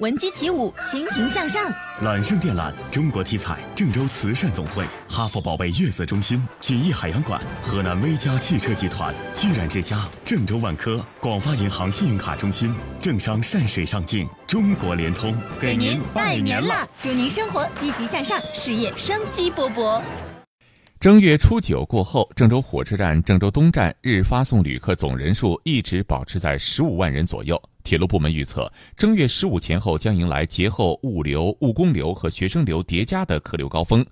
闻鸡起舞，蜻蜓向上。揽胜电缆，中国体彩，郑州慈善总会，哈佛宝贝月色中心，锦艺海洋馆，河南威佳汽车集团，居然之家，郑州万科，广发银行信用卡中心，正商善水上境，中国联通，给您拜年啦，祝您生活积极向上，事业生机勃勃。正月初九过后，郑州火车站郑州东站日发送旅客总人数一直保持在十五万人左右。铁路部门预测，正月十五前后将迎来节后物流、务工流和学生流叠加的客流高峰。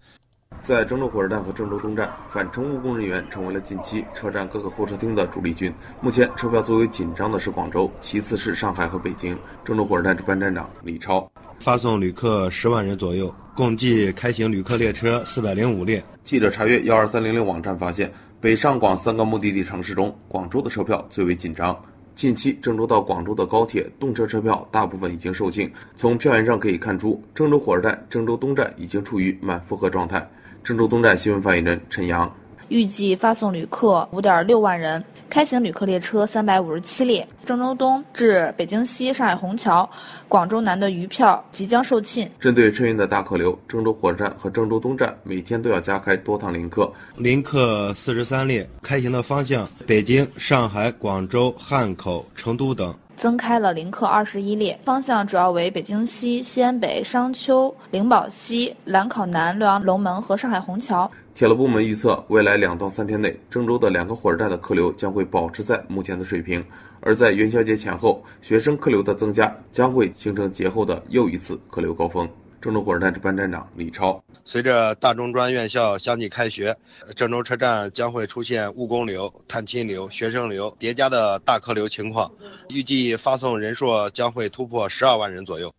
在郑州火车站和郑州东站，返程务工人员成为了近期车站各个候车厅的主力军。目前，车票最为紧张的是广州，其次是上海和北京。郑州火车站值班站长李超，发送旅客十万人左右，共计开行旅客列车四百零五列。记者查阅幺二三零零网站发现，北上广三个目的地城市中，广州的车票最为紧张。近期郑州到广州的高铁动车车票大部分已经售罄，从票源上可以看出，郑州火车站郑州东站已经处于满负荷状态。郑州东站新闻发言人陈阳。预计发送旅客五点六万人，开行旅客列车三百五十七列。郑州东至北京西、上海虹桥、广州南的余票即将售罄。针对春运的大客流，郑州火车站和郑州东站每天都要加开多趟临客，临客四十三列，开行的方向北京、上海、广州、汉口、成都等。增开了临客二十一列，方向主要为北京西、西安北、商丘、灵宝西、兰考南、洛阳龙门和上海虹桥。铁路部门预测，未来两到三天内，郑州的两个火车站的客流将会保持在目前的水平。而在元宵节前后，学生客流的增加将会形成节后的又一次客流高峰。郑州火车站值班站长李超。随着大中专院校相继开学，郑州车站将会出现务工流、探亲流、学生流叠加的大客流情况，预计发送人数将会突破十二万人左右。